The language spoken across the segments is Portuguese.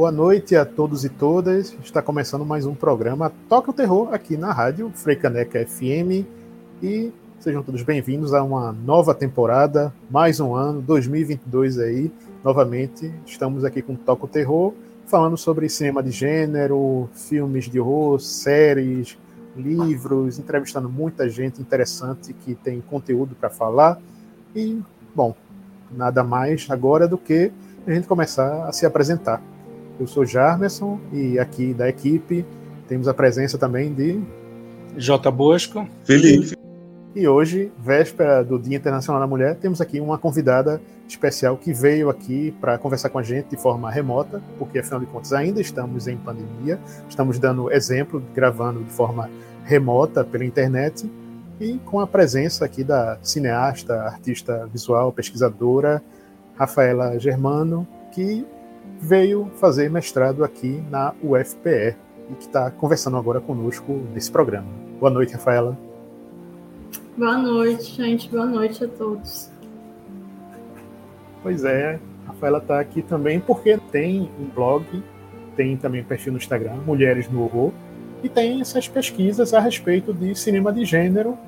Boa noite a todos e todas. Está começando mais um programa Toca o Terror aqui na rádio Freicaneca FM e Sejam todos bem-vindos a uma nova temporada, mais um ano, 2022 aí. Novamente, estamos aqui com Toco Terror, falando sobre cinema de gênero, filmes de horror, séries, livros, entrevistando muita gente interessante que tem conteúdo para falar. E, bom, nada mais agora do que a gente começar a se apresentar. Eu sou Jarmerson e aqui da equipe temos a presença também de J. Bosco, Felipe e hoje, véspera do Dia Internacional da Mulher, temos aqui uma convidada especial que veio aqui para conversar com a gente de forma remota, porque afinal de contas ainda estamos em pandemia, estamos dando exemplo, gravando de forma remota pela internet e com a presença aqui da cineasta, artista visual, pesquisadora Rafaela Germano, que veio fazer mestrado aqui na UFPE e que está conversando agora conosco nesse programa. Boa noite, Rafaela. Boa noite, gente. Boa noite a todos. Pois é, a Rafaela está aqui também porque tem um blog, tem também um perfil no Instagram, Mulheres no Horror, e tem essas pesquisas a respeito de cinema de gênero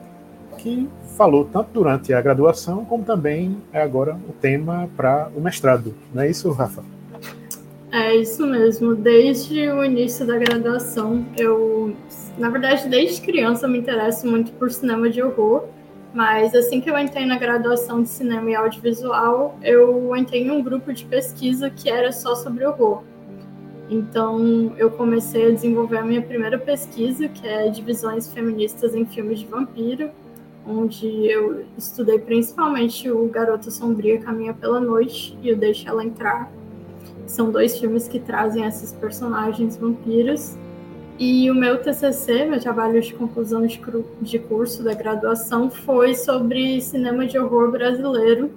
que falou tanto durante a graduação como também é agora o tema para o mestrado. Não é isso, Rafa? É isso mesmo. Desde o início da graduação, eu, na verdade, desde criança, me interesso muito por cinema de horror. Mas assim que eu entrei na graduação de cinema e audiovisual, eu entrei em um grupo de pesquisa que era só sobre horror. Então, eu comecei a desenvolver a minha primeira pesquisa, que é divisões feministas em filmes de vampiro, onde eu estudei principalmente o Garota Sombria Caminha pela Noite e o Deixa Ela Entrar, são dois filmes que trazem esses personagens vampiros. E o meu TCC, meu trabalho de conclusão de, de curso da graduação, foi sobre cinema de horror brasileiro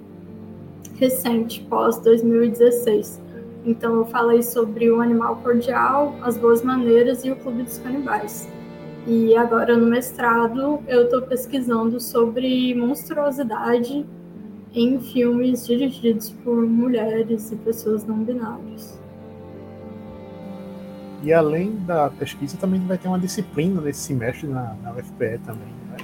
recente, pós 2016. Então eu falei sobre o Animal Cordial, As Boas Maneiras e o Clube dos Canibais. E agora no mestrado eu estou pesquisando sobre monstruosidade em filmes dirigidos por mulheres e pessoas não binárias. E além da pesquisa, também vai ter uma disciplina nesse semestre na, na UFPE também. Né?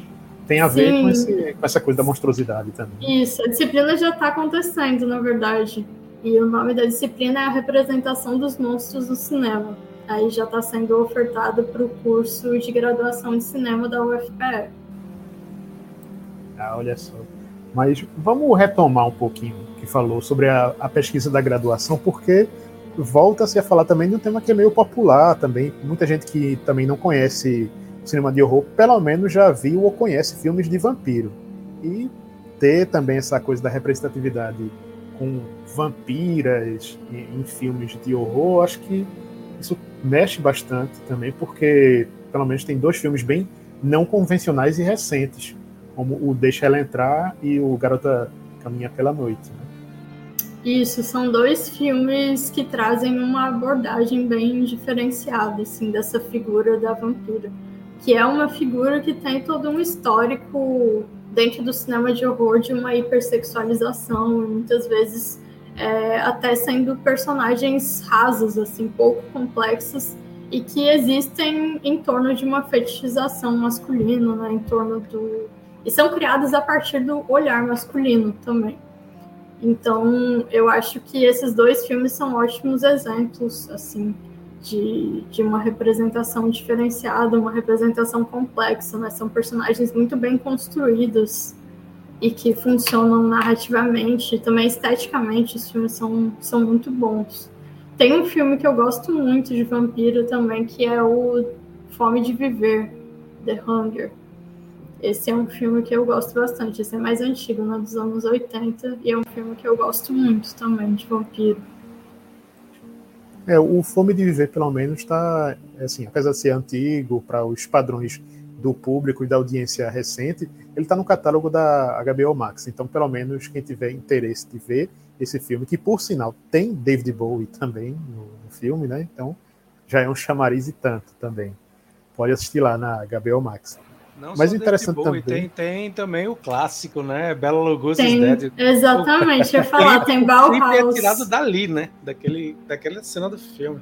Tem a Sim. ver com, esse, com, essa coisa da monstruosidade também. Isso, a disciplina já está acontecendo, na verdade. E o nome da disciplina é a representação dos monstros no cinema. Aí já está sendo ofertado para o curso de graduação de cinema da UFPE. Ah, olha só. Mas vamos retomar um pouquinho o que falou sobre a, a pesquisa da graduação, porque volta-se a falar também de um tema que é meio popular também. Muita gente que também não conhece cinema de horror, pelo menos já viu ou conhece filmes de vampiro. E ter também essa coisa da representatividade com vampiras em, em filmes de horror, acho que isso mexe bastante também, porque pelo menos tem dois filmes bem não convencionais e recentes como o Deixa Ela Entrar e o Garota Caminha pela Noite. Né? Isso, são dois filmes que trazem uma abordagem bem diferenciada, assim, dessa figura da vampira, que é uma figura que tem todo um histórico dentro do cinema de horror de uma hipersexualização, muitas vezes é, até sendo personagens rasos, assim, pouco complexos, e que existem em torno de uma fetichização masculina, né, em torno do, e são criadas a partir do olhar masculino também. Então, eu acho que esses dois filmes são ótimos exemplos, assim, de, de uma representação diferenciada, uma representação complexa, né? São personagens muito bem construídos e que funcionam narrativamente, também esteticamente, os filmes são, são muito bons. Tem um filme que eu gosto muito de vampiro também, que é o Fome de Viver, The Hunger, esse é um filme que eu gosto bastante. Esse é mais antigo, né, dos anos 80, e é um filme que eu gosto muito também, de vampiro. É, o Fome de Viver, pelo menos, está, assim, apesar de ser antigo para os padrões do público e da audiência recente, ele está no catálogo da HBO Max. Então, pelo menos, quem tiver interesse de ver esse filme, que por sinal tem David Bowie também no, no filme, né? Então, já é um chamariz e tanto também. Pode assistir lá na HBO Max. Não Mas interessante Bowie, também. Tem, tem também o clássico, né? Bela Lugosi's tem, Dead. Exatamente, eu ia falar, tem Bauhaus. é tirado dali, né? Daquele, daquela cena do filme.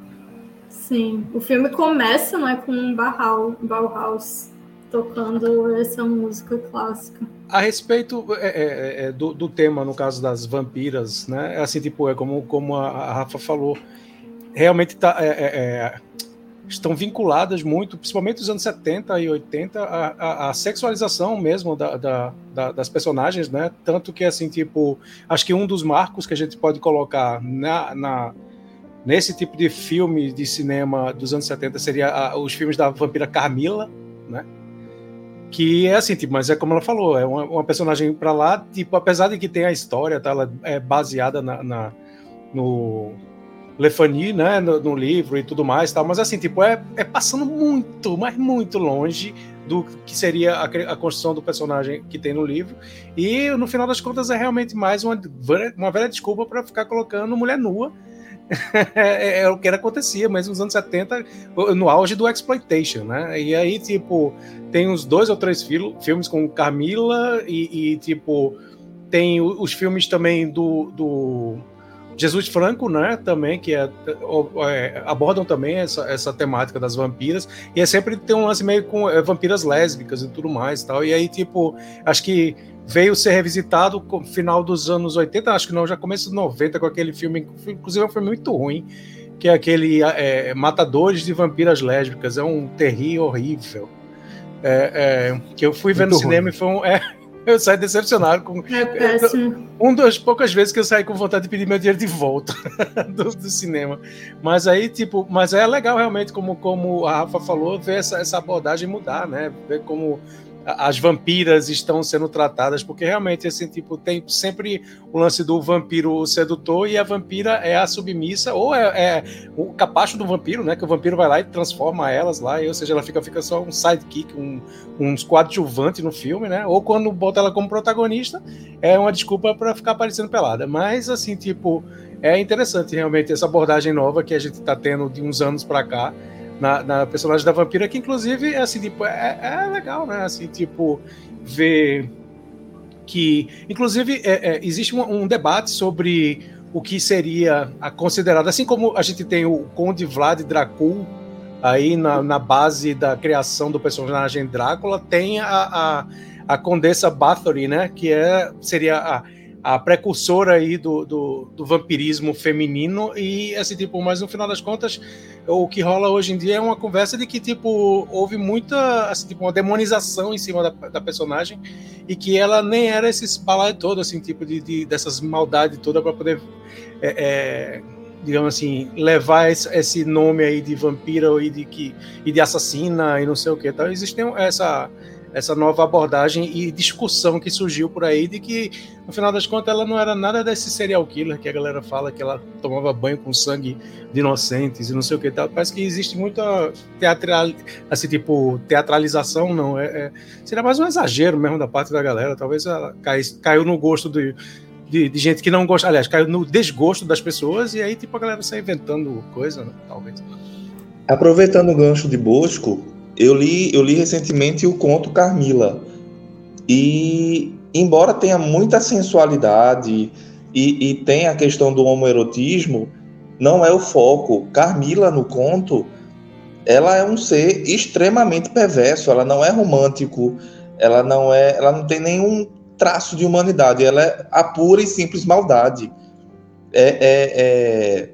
Sim, o filme começa né, com um Bauhaus, Bauhaus tocando essa música clássica. A respeito é, é, é, é, do, do, tema, no caso das vampiras, né? É assim, tipo, é como, como a Rafa falou, realmente tá, é, estão vinculadas muito, principalmente nos anos 70 e 80, a, a, a sexualização mesmo da, da, da, das personagens, né? Tanto que, assim, tipo, acho que um dos marcos que a gente pode colocar na, na nesse tipo de filme de cinema dos anos 70 seria a, os filmes da vampira Carmila, né? Que é assim, tipo, mas é como ela falou, é uma, uma personagem para lá, tipo, apesar de que tem a história, tá, ela é baseada na, na no, Lefani, né, no, no, livro e tudo mais, tal, mas assim, tipo, é, é passando muito, mas muito longe do que seria a, a, construção do personagem que tem no livro. E no final das contas é realmente mais uma, uma velha desculpa para ficar colocando mulher nua. É, é, o que era, acontecia, mas nos anos 70, no auge do exploitation, né? E aí, tipo, tem uns dois ou três fil filmes com Camila e, e, tipo, tem os filmes também do, do Jesus Franco, né, também, que é, é, abordam também essa, essa temática das vampiras, e é sempre tem um lance meio com é, vampiras lésbicas e tudo mais tal, e aí, tipo, acho que veio ser revisitado no final dos anos 80, acho que não, já começo dos 90, com aquele filme, inclusive é um filme muito ruim, que é aquele é, Matadores de Vampiras Lésbicas, é um terrível horrível, é, é, que eu fui ver no cinema e foi um... Eu saí decepcionado. Com... É péssimo. Um das poucas vezes que eu saí com vontade de pedir meu dinheiro de volta do, do, cinema. Mas aí, tipo, mas é legal realmente, como, como a Rafa falou, ver essa, essa abordagem mudar, né? Ver como as vampiras estão sendo tratadas, porque realmente assim, tipo, tem sempre o lance do vampiro sedutor e a vampira é a submissa, ou é, é, o capacho do vampiro, né? Que o vampiro vai lá e transforma elas lá, e, ou seja, ela fica, fica só um sidekick, um, um coadjuvante no filme, né? Ou quando bota ela como protagonista, é uma desculpa para ficar aparecendo pelada. Mas assim, tipo, é interessante realmente essa abordagem nova que a gente está tendo de uns anos para cá na, na, personagem da vampira, que inclusive é assim, tipo, é, é legal, né? Assim, tipo, ver que. Inclusive, é, é, existe um, um, debate sobre o que seria a considerada, assim como a gente tem o Conde Vlad Dracul aí na, na base da criação do personagem Drácula, tem a, a, a Condessa Bathory, né? Que é, seria a a precursora aí do, do, do, vampirismo feminino e assim tipo mas no final das contas o que rola hoje em dia é uma conversa de que tipo houve muita assim, tipo uma demonização em cima da, da personagem e que ela nem era esse balaio todo assim tipo de, de dessas maldades toda para poder é, é, digamos assim levar esse, nome aí de vampira e de que e de assassina e não sei o que então existe essa essa nova abordagem e discussão que surgiu por aí de que, no final das contas, ela não era nada desse serial killer que a galera fala que ela tomava banho com sangue de inocentes e não sei o que tal. Parece que existe muita teatral, assim, tipo, teatralização, não. É, é, seria mais um exagero mesmo da parte da galera. Talvez ela cai, caiu no gosto de, de, de, gente que não gosta, aliás, caiu no desgosto das pessoas e aí, tipo, a galera sai inventando coisa, né? talvez. Aproveitando o gancho de Bosco, eu li, eu li recentemente o conto Carmila. E, embora tenha muita sensualidade e, e tenha a questão do homoerotismo, não é o foco. Carmila, no conto, ela é um ser extremamente perverso, ela não é romântico, ela não é, ela não tem nenhum traço de humanidade, ela é a pura e simples maldade. É, é, é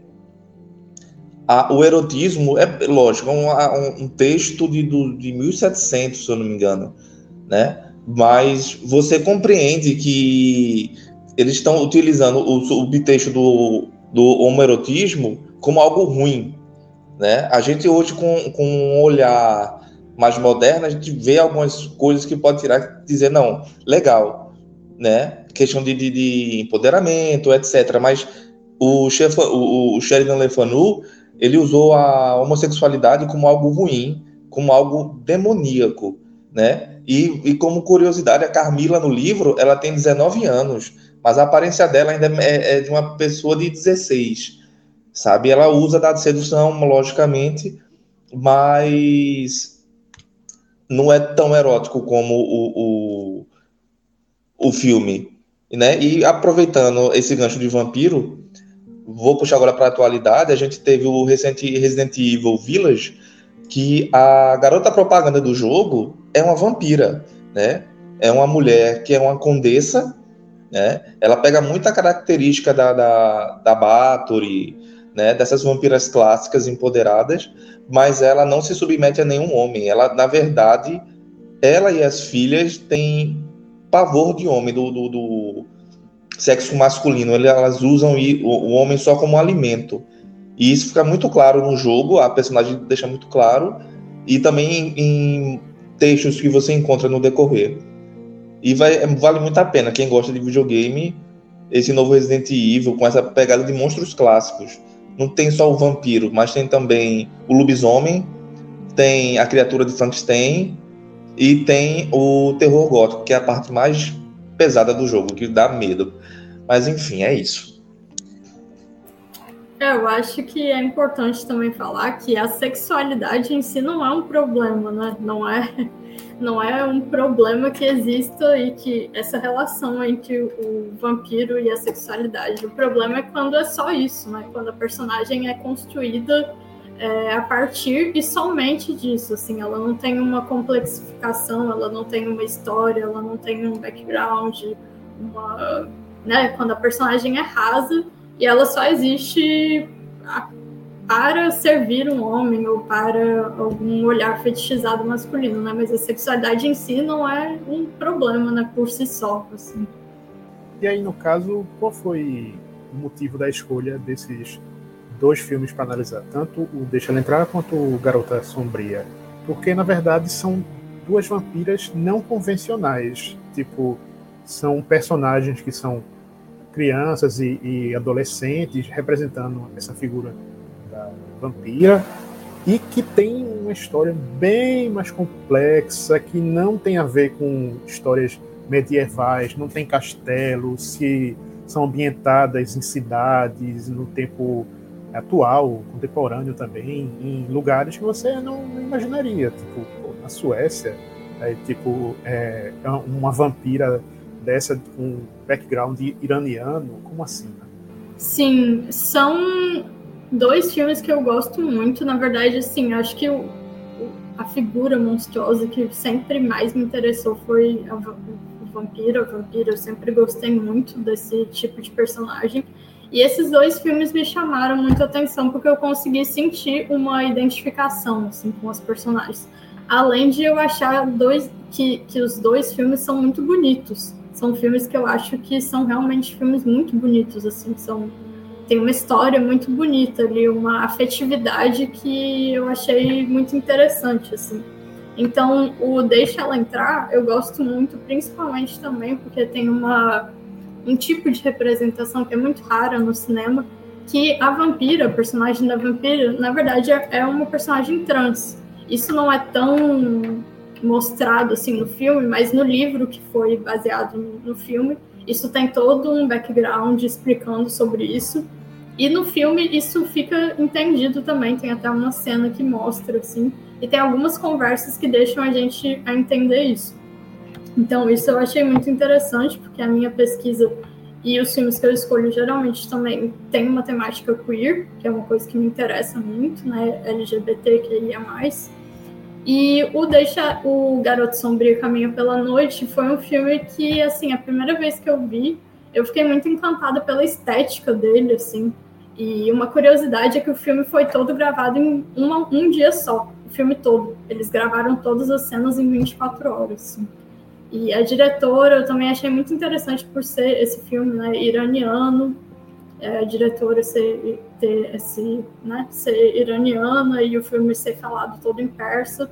a, o erotismo é lógico, é um, um texto de, do, de 1700, se eu não me engano, né? Mas você compreende que eles estão utilizando o subtexto do, do homoerotismo como algo ruim, né? A gente hoje com, com um olhar mais moderno, a gente vê algumas coisas que pode tirar dizer não, legal, né? Questão de, de, de empoderamento, etc. Mas o, chefe, o, o Sheridan Le Fanu ele usou a homossexualidade como algo ruim, como algo demoníaco, né? E, e como curiosidade, a Carmila no livro, ela tem 19 anos, mas a aparência dela ainda é, é de uma pessoa de 16, sabe? Ela usa da sedução, logicamente, mas não é tão erótico como o, o, o filme, né? E aproveitando esse gancho de vampiro, vou puxar agora para a atualidade. A gente teve o recente Resident Evil Village, que a garota propaganda do jogo é uma vampira, né? É uma mulher que é uma condessa, né? Ela pega muita característica da, da, da Bathory, né? Dessas vampiras clássicas empoderadas, mas ela não se submete a nenhum homem. Ela, na verdade, ela e as filhas têm pavor de homem, do, do, do sexo masculino. Elas usam o homem só como alimento. E isso fica muito claro no jogo, a personagem deixa muito claro, e também em, textos que você encontra no decorrer. E vai, vale muito a pena, quem gosta de videogame, esse novo Resident Evil, com essa pegada de monstros clássicos. Não tem só o vampiro, mas tem também o lobisomem, tem a criatura de Frankenstein e tem o terror gótico, que é a parte mais pesada do jogo, que dá medo. Mas enfim, é isso. É, eu acho que é importante também falar que a sexualidade em si não é um problema, né? Não é, não é um problema que exista e que essa relação entre o vampiro e a sexualidade. O problema é quando é só isso, né? Quando a personagem é construída é, a partir e somente disso, assim, ela não tem uma complexificação, ela não tem uma história, ela não tem um background, uma, né? Quando a personagem é rasa e ela só existe para servir um homem ou para algum olhar fetichizado masculino, né? Mas a sexualidade em si não é um problema, né, por si só, assim. E aí, no caso, qual foi o motivo da escolha desses dois filmes para analisar, tanto o Deixa Ela Entrar quanto o Garota Sombria? Porque, na verdade, são duas vampiras não convencionais. Tipo, são personagens que são crianças e, e adolescentes representando essa figura da vampira e que tem uma história bem mais complexa, que não tem a ver com histórias medievais, não tem castelo, se são ambientadas em cidades, no tempo atual, contemporâneo também, em lugares que você não imaginaria, tipo na Suécia, é, tipo é, é uma vampira dessa um background iraniano? Como assim? Sim, são dois filmes que eu gosto muito. Na verdade, assim, acho que o, a figura monstruosa que sempre mais me interessou foi a, o vampiro. A vampira, eu sempre gostei muito desse tipo de personagem. E esses dois filmes me chamaram muito atenção porque eu consegui sentir uma identificação assim, com os personagens. Além de eu achar dois, que, que os dois filmes são muito bonitos são filmes que eu acho que são realmente filmes muito bonitos, assim, são tem uma história muito bonita ali, uma afetividade que eu achei muito interessante, assim. Então, o Deixa Ela Entrar, eu gosto muito, principalmente também porque tem uma, um tipo de representação que é muito rara no cinema, que a vampira, a personagem da vampira, na verdade é uma personagem trans. Isso não é tão mostrado assim no filme, mas no livro que foi baseado no, filme, isso tem todo um background explicando sobre isso. E no filme isso fica entendido também, tem até uma cena que mostra assim, e tem algumas conversas que deixam a gente a entender isso. Então, isso eu achei muito interessante, porque a minha pesquisa e os filmes que eu escolho geralmente também tem uma temática queer, que é uma coisa que me interessa muito, né? LGBT que ia mais. E o Deixa o Garoto Sombrio Caminha pela Noite foi um filme que, assim, a primeira vez que eu vi, eu fiquei muito encantada pela estética dele, assim. E uma curiosidade é que o filme foi todo gravado em uma, um dia só, o filme todo. Eles gravaram todas as cenas em 24 horas, assim. E a diretora eu também achei muito interessante por ser esse filme né, iraniano, é, a diretora ser, ter esse, né, ser iraniana e o filme ser falado todo em persa.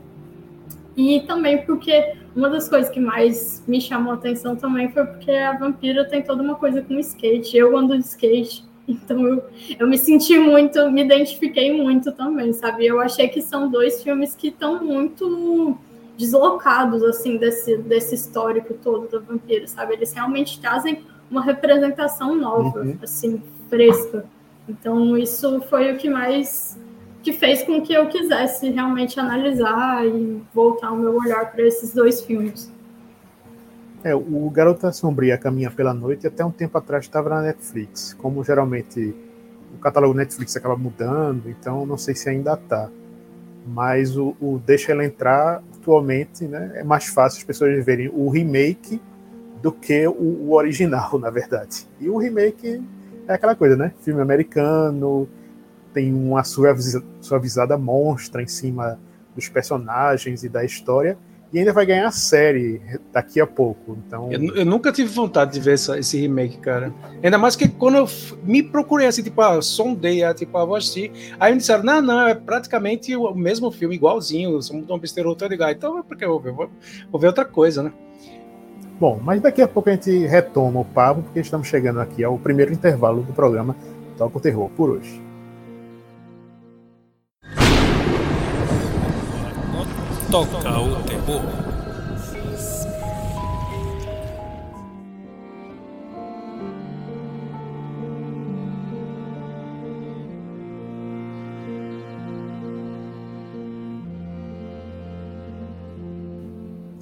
E também porque uma das coisas que mais me chamou a atenção também foi porque a vampira tem toda uma coisa com skate. Eu ando de skate Então eu, eu me senti muito, me identifiquei muito também, sabe? Eu achei que são dois filmes que estão muito deslocados, assim, desse, desse histórico todo do vampiro, sabe? Eles realmente trazem uma representação nova, uhum. assim, fresca. Então isso foi o que mais que fez com que eu quisesse realmente analisar e voltar o meu olhar para esses dois filmes. É, o Garota Sombria Caminha pela Noite até um tempo atrás estava na Netflix. Como geralmente o catálogo Netflix acaba mudando, então não sei se ainda está. Mas o, o, Deixa Ela Entrar atualmente né, é mais fácil as pessoas verem o remake do que o, o original, na verdade. E o remake é aquela coisa, né? Filme americano, tem uma suavizada monstra em cima dos personagens e da história e ainda vai ganhar a série daqui a pouco. Então eu, eu nunca tive vontade de ver essa, esse remake, cara. Ainda mais que quando eu me procurei assim, tipo, ah, sondei, ah, tipo, ah, vou assistir. Aí me disseram, não, não, é praticamente o mesmo filme, igualzinho, só mudou uma besteira outra ligar. Então, por que eu vou? Vou, vou ver outra coisa, né? Bom, mas daqui a pouco a gente retoma o papo, porque estamos chegando aqui ao primeiro intervalo do programa Toca o Terror por hoje. Toca o terror.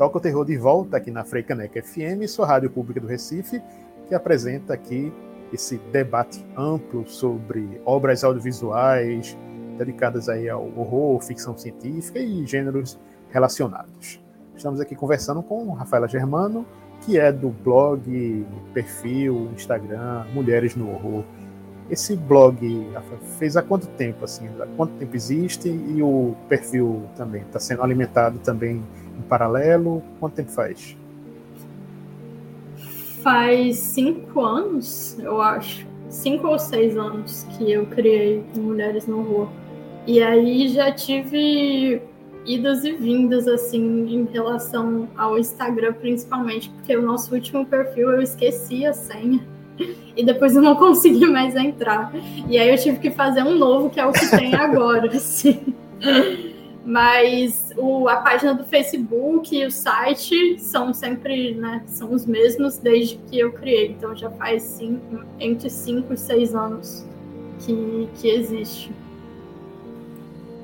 Toca o Terror de volta aqui na Freicaneca FM, sua rádio pública do Recife, que apresenta aqui esse debate amplo sobre obras audiovisuais dedicadas aí ao horror, ficção científica e gêneros relacionados. Estamos aqui conversando com Rafaela Germano, que é do blog, perfil, Instagram, Mulheres no Horror. Esse blog fez há quanto tempo assim? Há quanto tempo existe e o perfil também está sendo alimentado também em paralelo? Quanto tempo faz? Faz cinco anos, eu acho, cinco ou seis anos que eu criei Mulheres no Horror. E aí já tive idas e vindas assim em relação ao Instagram principalmente, porque o nosso último perfil eu esqueci a senha e depois eu não consegui mais entrar. E aí eu tive que fazer um novo, que é o que tem agora, assim. Mas o, a página do Facebook e o site são sempre, né, são os mesmos desde que eu criei. Então já faz cinco, entre 5 e 6 anos que, que existe.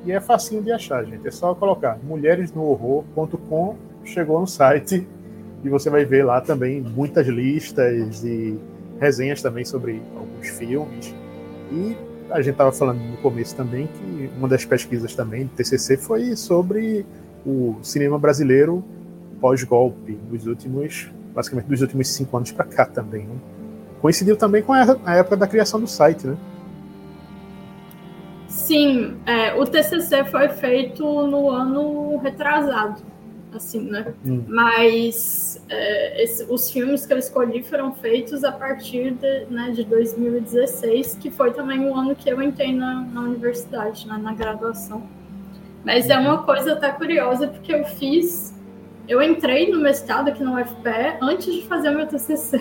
E é facinho de achar, gente. É só colocar mulheresnohorror.com, chegou no site e você vai ver lá também muitas listas e resenhas também sobre alguns filmes. E a gente estava falando no começo também que uma das pesquisas também do TCC foi sobre o cinema brasileiro pós-golpe, dos últimos, basicamente dos últimos cinco anos para cá também. Né? Coincidiu também com a época da criação do site, né? Sim, é, o TCC foi feito no ano retrasado, assim, né? Hum. Mas é, esse, os filmes que eu escolhi foram feitos a partir de, né, de 2016, que foi também o ano que eu entrei na, na universidade, né, na graduação. Mas é uma coisa até curiosa, porque eu fiz... Eu entrei no mestrado aqui no UFPE antes de fazer o meu TCC.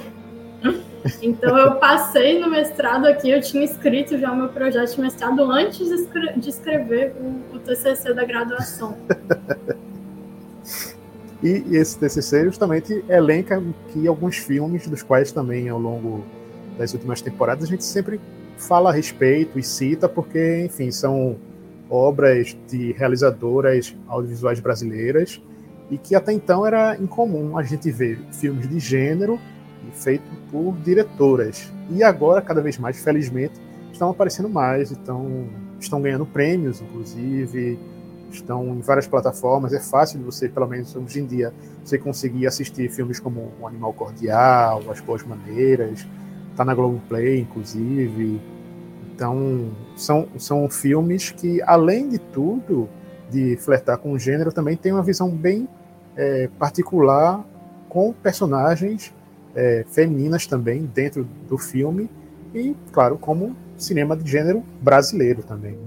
Então eu passei no mestrado aqui, eu tinha escrito já o meu projeto de mestrado antes de, escrever o, o TCC da graduação. e, esse TCC justamente elenca que alguns filmes, dos quais também ao longo das últimas temporadas a gente sempre fala a respeito e cita, porque, enfim, são obras de realizadoras audiovisuais brasileiras e que até então era incomum a gente ver filmes de gênero feito por diretoras. E agora, cada vez mais, felizmente, estão aparecendo mais, então estão ganhando prêmios, inclusive, estão em várias plataformas. É fácil você, pelo menos hoje em dia, você conseguir assistir filmes como O Animal Cordial, As Boas Maneiras, está na Globoplay, inclusive. Então, são, são filmes que, além de tudo, de flertar com o gênero, também tem uma visão bem é, particular com personagens é, femininas também dentro do filme e, claro, como cinema de gênero brasileiro também.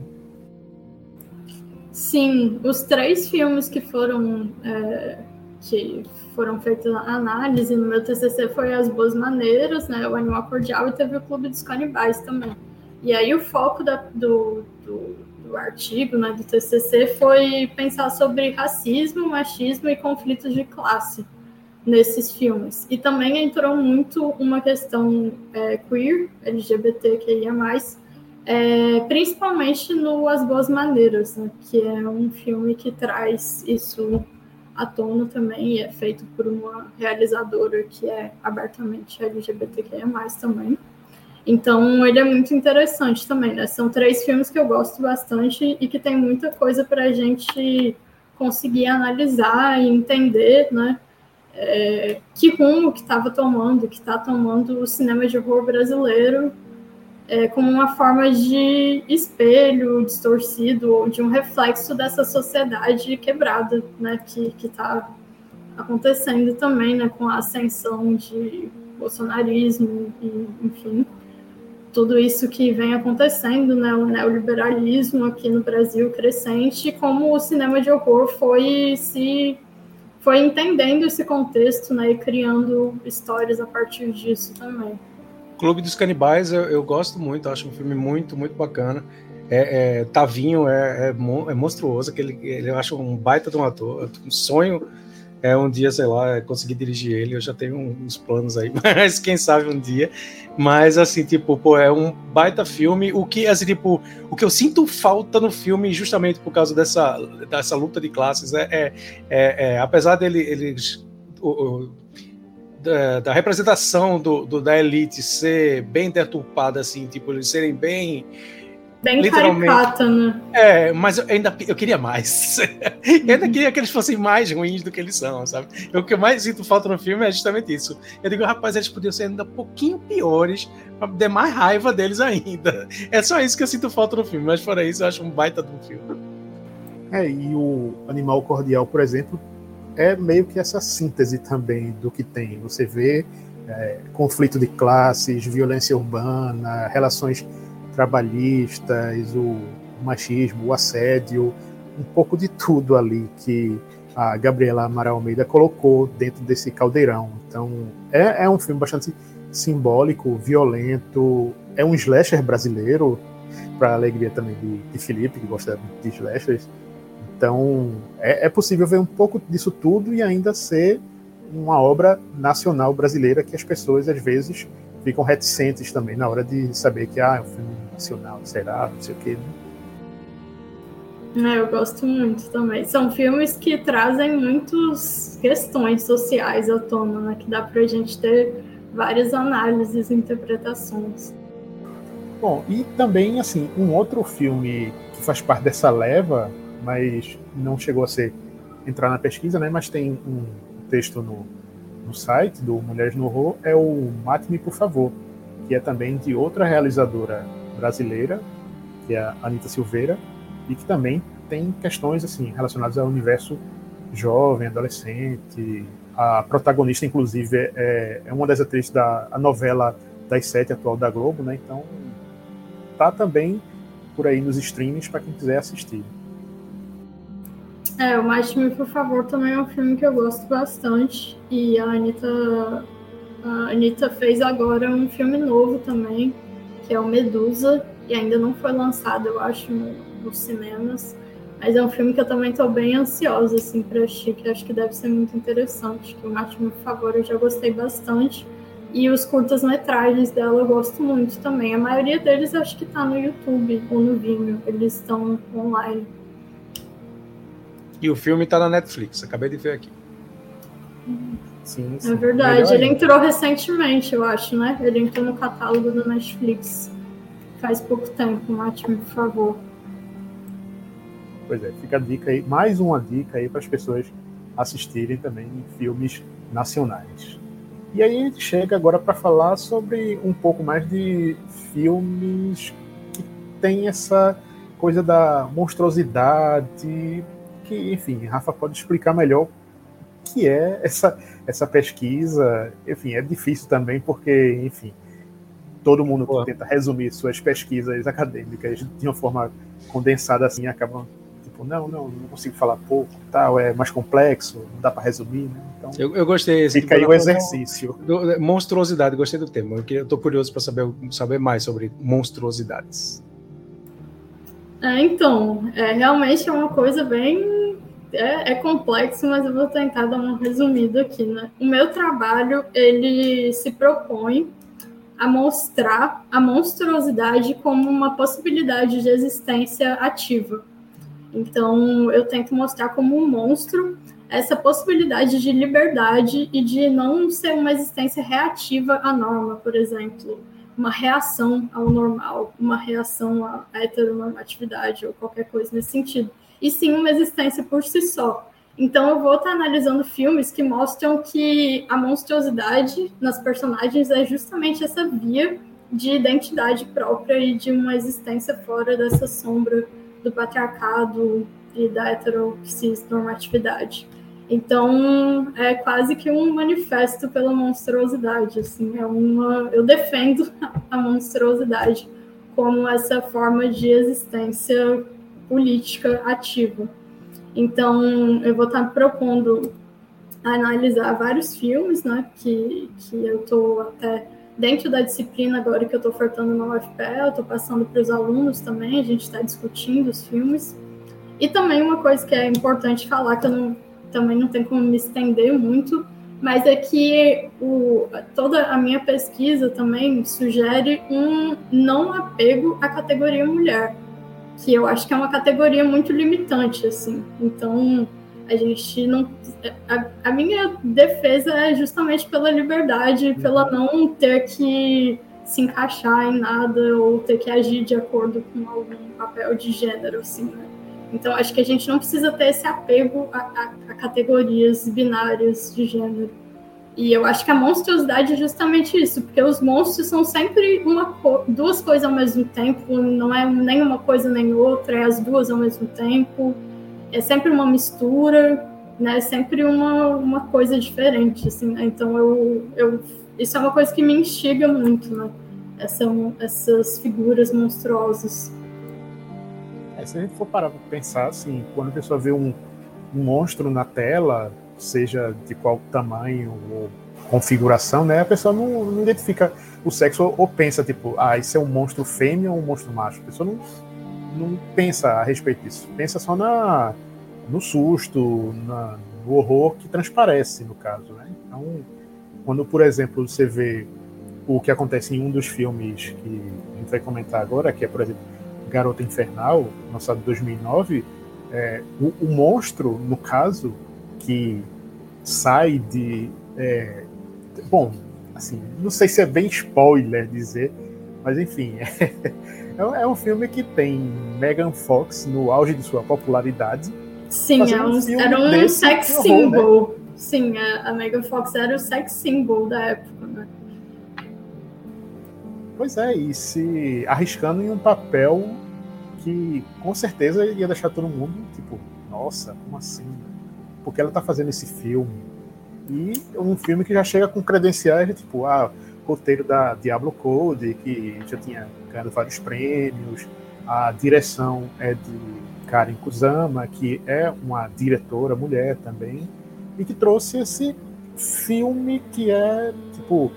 Sim, os três filmes que foram é, que foram feitas análise no meu TCC foi as boas maneiras, né, o animal cordial e teve o clube dos canibais também. E aí o foco da, do, do, do, artigo, né, do TCC foi pensar sobre racismo, machismo e conflitos de classe nesses filmes. E também entrou muito uma questão é, queer, LGBTQIA+, é, principalmente no As Boas Maneiras, né, que é um filme que traz isso à tona também, e é feito por uma realizadora que é abertamente LGBTQIA+, também. Então, ele é muito interessante também, né? São três filmes que eu gosto bastante e que tem muita coisa para a gente conseguir analisar e entender, né? É, que rumo que estava tomando, que está tomando o cinema de horror brasileiro é, como uma forma de espelho distorcido ou de um reflexo dessa sociedade quebrada, né, que está acontecendo também, né, com a ascensão de bolsonarismo e, enfim, tudo isso que vem acontecendo, né, o neoliberalismo aqui no Brasil crescente, como o cinema de horror foi se foi entendendo esse contexto, né, e criando histórias a partir disso também. Clube dos Canibais eu, eu gosto muito, acho um filme muito, muito bacana. É, é, Tavinho é, é, é, monstruoso, que ele, ele eu acho um baita de um ator. Um sonho é um dia, sei lá, é conseguir dirigir ele. Eu já tenho uns planos aí, mas quem sabe um dia. Mas assim, tipo, pô, é um baita filme. O que, assim, tipo, o que eu sinto falta no filme, justamente por causa dessa, dessa luta de classes, é, é, é, é apesar dele, eles o, da, da representação do, do, da elite ser bem deturpada, assim, tipo, eles serem bem. Bem literalmente. caricata, né? É, mas eu ainda eu queria mais. eu ainda queria que eles fossem mais ruins do que eles são, sabe? O que eu mais sinto falta no filme é justamente isso. Eu digo, rapaz, eles podiam ser ainda um pouquinho piores pra ter mais raiva deles ainda. É só isso que eu sinto falta no filme, mas fora isso, eu acho um baita do filme. É, e o Animal Cordial, por exemplo, é meio que essa síntese também do que tem. Você vê é, conflito de classes, violência urbana, relações trabalhistas, o machismo, o assédio, um pouco de tudo ali que a Gabriela Amaral Almeida colocou dentro desse caldeirão. Então, é, é um filme bastante simbólico, violento, é um slasher brasileiro, para alegria também de, de Felipe, que gosta de slashers. Então, é, é, possível ver um pouco disso tudo e ainda ser uma obra nacional brasileira que as pessoas, às vezes, ficam reticentes também na hora de saber que ah, é um filme nacional, será, não sei o quê. Né? É, eu gosto muito também. São filmes que trazem muitas questões sociais à tona, né? que dá para a gente ter várias análises e interpretações. Bom, e também, assim, um outro filme que faz parte dessa leva mas não chegou a ser entrar na pesquisa, né? Mas tem um texto no, no site do Mulheres no Horror, é o Mate-me por favor, que é também de outra realizadora brasileira, que é a Anita Silveira, e que também tem questões assim relacionadas ao universo jovem, adolescente. A protagonista, inclusive, é, é uma das atrizes da novela das sete atual da Globo, né? Então tá também por aí nos streams para quem quiser assistir. É, o Mate-me, por favor, também é um filme que eu gosto bastante. E a Anitta, a Anitta fez agora um filme novo também, que é o Medusa, e ainda não foi lançado, eu acho, no, nos cinemas. Mas é um filme que eu também estou bem ansiosa assim, para assistir, que acho que deve ser muito interessante. Que o Mate-me, por favor, eu já gostei bastante. E os curtas-metragens dela eu gosto muito também. A maioria deles acho que está no YouTube ou no Vimeo, eles estão online. E o filme está na Netflix, acabei de ver aqui. Sim, sim. É verdade, Melhor ele ainda. entrou recentemente, eu acho, né? Ele entrou no catálogo da Netflix faz pouco tempo, Mate, por favor. Pois é, fica a dica aí, mais uma dica aí para as pessoas assistirem também filmes nacionais. E aí a gente chega agora para falar sobre um pouco mais de filmes que tem essa coisa da monstruosidade, que, enfim, Rafa pode explicar melhor o que é essa, essa pesquisa. Enfim, é difícil também, porque, enfim, todo mundo que tenta resumir suas pesquisas acadêmicas de uma forma condensada assim acaba tipo, tipo, não, não, não consigo falar pouco, tal, é mais complexo, não dá para resumir, né? Então, eu, eu gostei. Fica aí o exercício. Do, monstruosidade, gostei do tema. Eu estou curioso para saber, saber mais sobre monstruosidades. É, então, é, realmente é uma coisa bem. É, é, complexo, mas eu vou tentar dar um resumido aqui, né? O meu trabalho, ele se propõe a mostrar a monstruosidade como uma possibilidade de existência ativa. Então, eu tento mostrar como um monstro essa possibilidade de liberdade e de não ser uma existência reativa à norma, por exemplo, uma reação ao normal, uma reação à heteronormatividade ou qualquer coisa nesse sentido, e sim uma existência por si só. Então eu vou estar analisando filmes que mostram que a monstruosidade nas personagens é justamente essa via de identidade própria e de uma existência fora dessa sombra do patriarcado e da heteronormatividade. Então, é quase que um manifesto pela monstruosidade, assim, é uma eu defendo a monstruosidade como essa forma de existência política ativa. Então, eu vou estar propondo analisar vários filmes, né, que, que eu estou até dentro da disciplina agora que eu estou ofertando na UFPE, eu estou passando para os alunos também, a gente está discutindo os filmes. E também uma coisa que é importante falar, que eu não, também não tenho como me estender muito, mas é que o, toda a minha pesquisa também sugere um não apego à categoria mulher que eu acho que é uma categoria muito limitante, assim. Então, a gente não. A, a minha defesa é justamente pela liberdade, pela não ter que se encaixar em nada ou ter que agir de acordo com algum papel de gênero, assim, né? Então, acho que a gente não precisa ter esse apego a, a, a categorias binárias de gênero. E eu acho que a monstruosidade é justamente isso, porque os monstros são sempre uma duas coisas ao mesmo tempo, não é nem uma coisa nem outra, é as duas ao mesmo tempo. É sempre uma mistura, né? É sempre uma, uma coisa diferente, assim. Né? Então eu, eu isso é uma coisa que me instiga muito, né? Essa, essas figuras monstruosas. É, se a gente for parar para pensar, assim, quando a pessoa vê um, um monstro na tela, seja de qual tamanho ou configuração, né? A pessoa não, não, identifica o sexo ou pensa, tipo, ah, isso é um monstro fêmea ou um monstro macho. A pessoa não, não pensa a respeito disso. Pensa só na, no susto, na, no horror que transparece, no caso, né? Então, quando, por exemplo, você vê o que acontece em um dos filmes que a gente vai comentar agora, que é, por exemplo, Garota Infernal, lançado em 2009, é, o, o monstro, no caso, que sai de. É, bom, assim, não sei se é bem spoiler dizer, mas enfim, é, é um filme que tem Megan Fox no auge de sua popularidade. Sim, é um, um era um sex symbol. Né? Sim, a, a Megan Fox era o sex symbol da época, né? Pois é, e se arriscando em um papel que com certeza ia deixar todo mundo tipo, nossa, como assim? porque ela está fazendo esse filme. E um filme que já chega com credenciais, tipo, ah, roteiro da Diablo Code, que já tinha ganhado vários prêmios, a direção é de Karen Kusama, que é uma diretora mulher também, e que trouxe esse filme que é, tipo,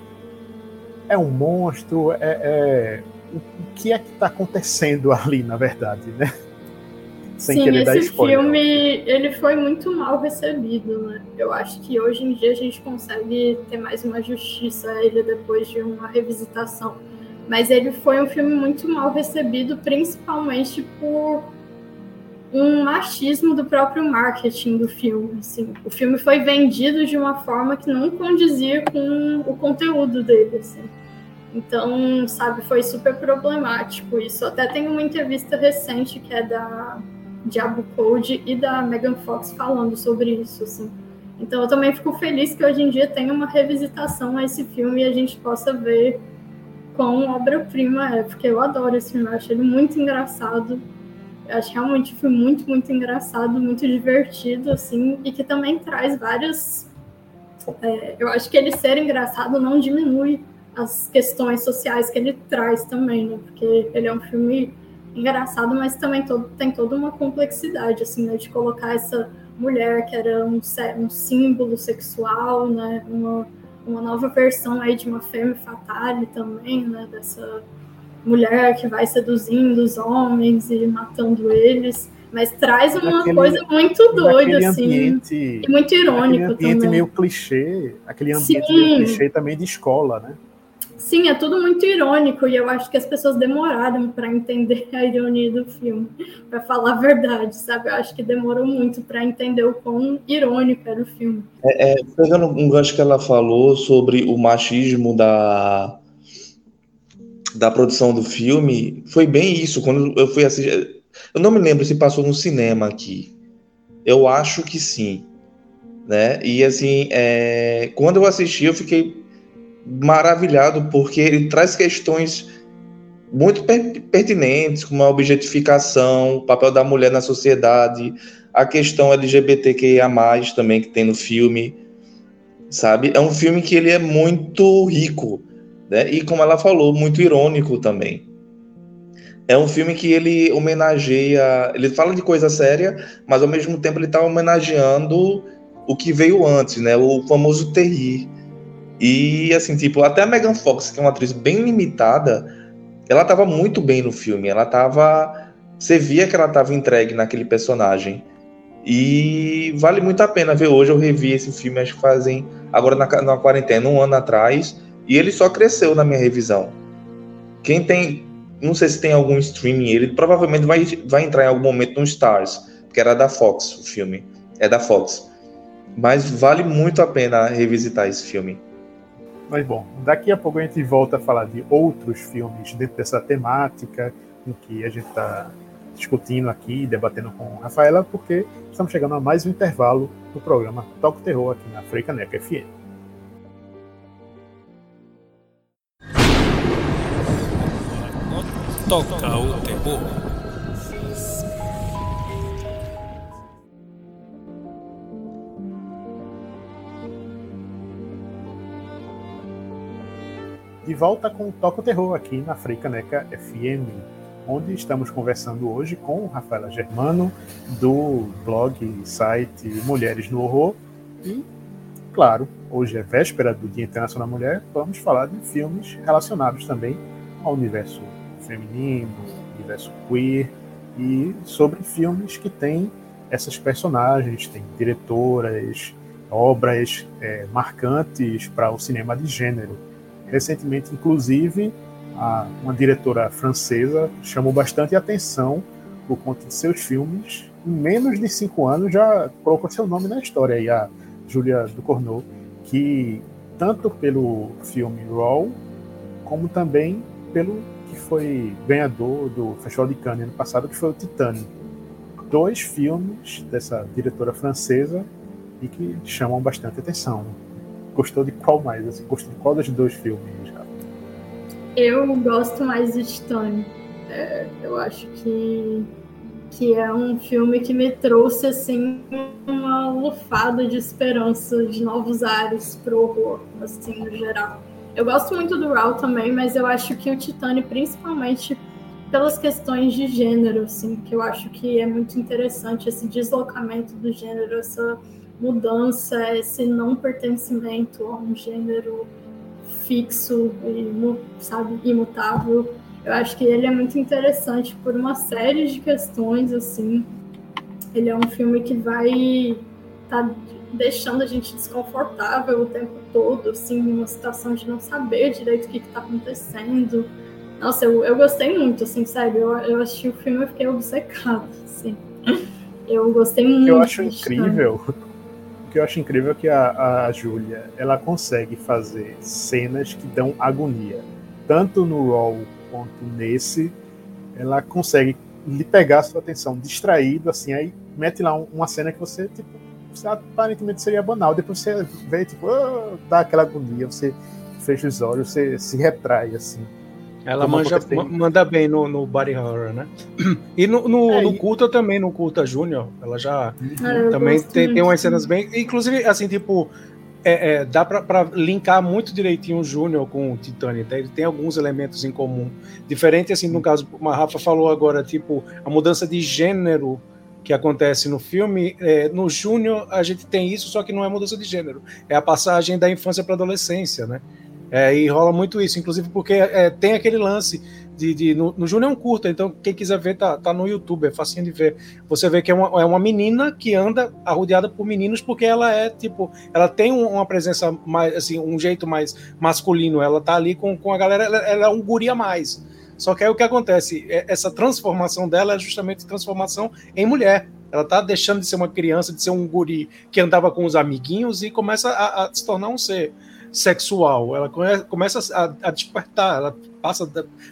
é um monstro, é, é o que é que está acontecendo ali, na verdade, né? sem Sim, querer dar spoiler. Esse filme ele foi muito mal recebido, né? Eu acho que hoje em dia a gente consegue ter mais uma justiça a ele depois de uma revisitação. Mas ele foi um filme muito mal recebido, principalmente por um machismo do próprio marketing do filme. Assim. O filme foi vendido de uma forma que não condizia com o conteúdo dele. Assim. Então, sabe, foi super problemático isso. Até tem uma entrevista recente que é da Diabo Code e da Megan Fox falando sobre isso, assim. Então eu também fico feliz que hoje em dia tenha uma revisitação a esse filme e a gente possa ver com obra-prima é, porque eu adoro esse filme, eu acho ele muito engraçado. Eu acho realmente um filme muito, muito engraçado, muito divertido, assim, e que também traz várias. É, eu acho que ele ser engraçado não diminui as questões sociais que ele traz também, né? Porque ele é um filme engraçado, mas também todo, tem toda uma complexidade, assim, né, de colocar essa mulher que era um, um símbolo sexual, né, uma, uma nova versão aí de uma femme fatale também, né, dessa mulher que vai seduzindo os homens e matando eles, mas traz uma aquele, coisa muito doida, assim, ambiente, e muito irônico aquele ambiente também. meio clichê, aquele ambiente Sim. meio clichê também de escola, né? Sim, é tudo muito irônico e eu acho que as pessoas demoraram para entender a ironia do filme, para falar a verdade, sabe? Eu acho que demorou muito para entender o quão irônico era o filme. É, é, pegando um gancho que ela falou sobre o machismo da da produção do filme, foi bem isso. Quando eu fui assistir, eu não me lembro se passou no cinema aqui. Eu acho que sim, né? E assim, é, quando eu assisti, eu fiquei maravilhado porque ele traz questões muito pertinentes, como a objetificação, o papel da mulher na sociedade, a questão LGBTQIA+, também que tem no filme, sabe? É um filme que ele é muito rico, né? E como ela falou, muito irônico também. É um filme que ele homenageia, ele fala de coisa séria, mas ao mesmo tempo ele está homenageando o que veio antes, né? O famoso terrir e assim, tipo, até a Megan Fox, que é uma atriz bem limitada, ela tava muito bem no filme. Ela tava. Você via que ela tava entregue naquele personagem. E vale muito a pena ver hoje. Eu revi esse filme, acho que fazem. Agora na, na quarentena, um ano atrás. E ele só cresceu na minha revisão. Quem tem. Não sei se tem algum streaming, ele provavelmente vai, vai entrar em algum momento no Stars, que era da Fox, o filme. É da Fox. Mas vale muito a pena revisitar esse filme. Mas bom, daqui a pouco a gente volta a falar de outros filmes dentro dessa temática em que a gente está discutindo aqui, debatendo com Rafaela, porque estamos chegando a mais um intervalo do programa Toco Terror aqui na Freicaneca FM. Toca o terror. De volta com o Toco Terror aqui na Freicaneca FM, onde estamos conversando hoje com Rafaela Germano, do blog site Mulheres no Horror. E, claro, hoje é véspera do Dia Internacional da Mulher, vamos falar de filmes relacionados também ao universo feminino, universo queer, e sobre filmes que têm essas personagens, têm diretoras, obras é, marcantes para o cinema de gênero Recentemente, inclusive, a, uma diretora francesa chamou bastante atenção por conta de seus filmes. Em menos de cinco anos já colocou seu nome na história, aí, a Julia Ducournau, que tanto pelo filme Raw, como também pelo que foi ganhador do Festival de Cannes ano passado, que foi o Titanic. Dois filmes dessa diretora francesa e que chamam bastante atenção gostou de qual mais? Assim, gostou de qual dos dois filmes? Já? Eu gosto mais de Titanic. É, eu acho que, que é um filme que me trouxe assim uma lufada de esperança, de novos ares pro horror, assim, no geral. Eu gosto muito do Raw também, mas eu acho que o Titanic, principalmente pelas questões de gênero, assim, que eu acho que é muito interessante esse deslocamento do gênero, essa mudança, esse não pertencimento a um gênero fixo e, sabe, imutável. Eu acho que ele é muito interessante por uma série de questões, assim. Ele é um filme que vai tá deixando a gente desconfortável o tempo todo, assim, numa situação de não saber direito o que está acontecendo. Nossa, eu, eu gostei muito, assim, sério. Eu, eu assisti o filme e fiquei obcecada, assim. Eu gostei muito. Eu acho incrível que eu acho incrível é que a, a Júlia ela consegue fazer cenas que dão agonia. Tanto no Raw quanto nesse, ela consegue lhe pegar a sua atenção distraído, assim, aí mete lá uma cena que você, tipo, aparentemente seria banal. Depois você vê, tipo, oh, dá aquela agonia, você fecha os olhos, você se retrai, assim. Ela manja, manda bem no, no body horror, né? E no, no, é, no Culta também, no Culta Júnior, ela já uhum. também tem, tem umas cenas bem. Inclusive, assim, tipo, é, é, dá para linkar muito direitinho o Júnior com o Titanic. Tá? Ele tem alguns elementos em comum. Diferente, assim, no caso, como a Rafa falou agora, tipo, a mudança de gênero que acontece no filme, é, no Júnior a gente tem isso, só que não é mudança de gênero. É a passagem da infância para adolescência, né? É, e rola muito isso, inclusive porque é, tem aquele lance de, de no, no Júnior é um curta, então quem quiser ver tá, tá no YouTube, é facinho de ver. Você vê que é uma, é uma menina que anda arrodeada por meninos porque ela é tipo, ela tem uma presença mais, assim, um jeito mais masculino, ela tá ali com, com a galera, ela, ela é um guri a mais. Só que aí o que acontece? É, essa transformação dela é justamente transformação em mulher. Ela tá deixando de ser uma criança, de ser um guri que andava com os amiguinhos e começa a, a se tornar um ser sexual. Ela começa a, a despertar, ela passa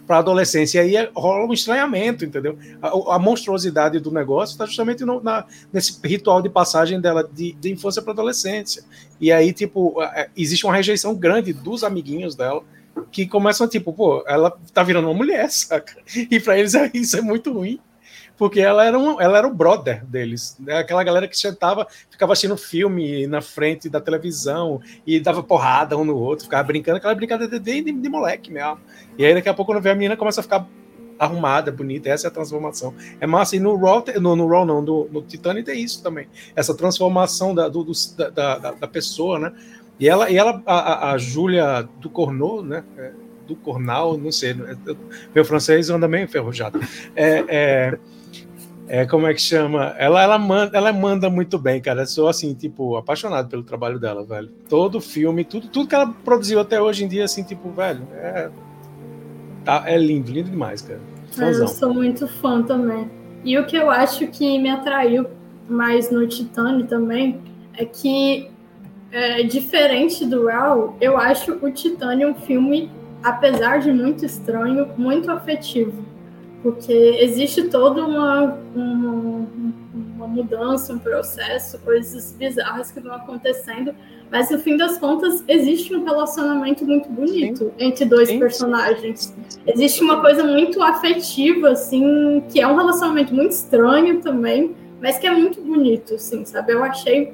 para a adolescência e aí rola um estranhamento, entendeu? A, a monstruosidade do negócio está justamente no, na, nesse ritual de passagem dela de, de infância para adolescência. E aí, tipo, existe uma rejeição grande dos amiguinhos dela que começam tipo, pô, ela tá virando uma mulher, saca? E para eles isso é muito ruim porque ela era, um, ela era o brother deles, né? aquela galera que sentava, ficava assistindo filme na frente da televisão e dava porrada um no outro, ficava brincando, aquela brincadeira de, de, de moleque mesmo. E aí daqui a pouco quando vê a menina começa a ficar arrumada, bonita, essa é a transformação. É massa, e no Raw, no, no Raw não, no, no Titanic tem isso também, essa transformação da, do, do, da, da, da, pessoa, né? E ela, e ela a, a, a Júlia do Cornô, né? É, do Cornal, não sei, meu francês anda meio enferrujado. É, é, é, como é que chama? Ela, ela, manda, ela manda muito bem, cara. Eu sou, assim, tipo, apaixonado pelo trabalho dela, velho. Todo filme, tudo, tudo que ela produziu até hoje em dia, assim, tipo, velho, é, tá, é lindo, lindo demais, cara. Fãzão. Eu sou muito fã também. E o que eu acho que me atraiu mais no Titanic também é que, é, diferente do Raw, eu acho o Titanic um filme, apesar de muito estranho, muito afetivo porque existe toda uma, uma, uma, mudança, um processo, coisas bizarras que vão acontecendo, mas no fim das contas existe um relacionamento muito bonito Sim. entre dois Sim. personagens. Existe uma coisa muito afetiva, assim, que é um relacionamento muito estranho também, mas que é muito bonito, assim, sabe? Eu achei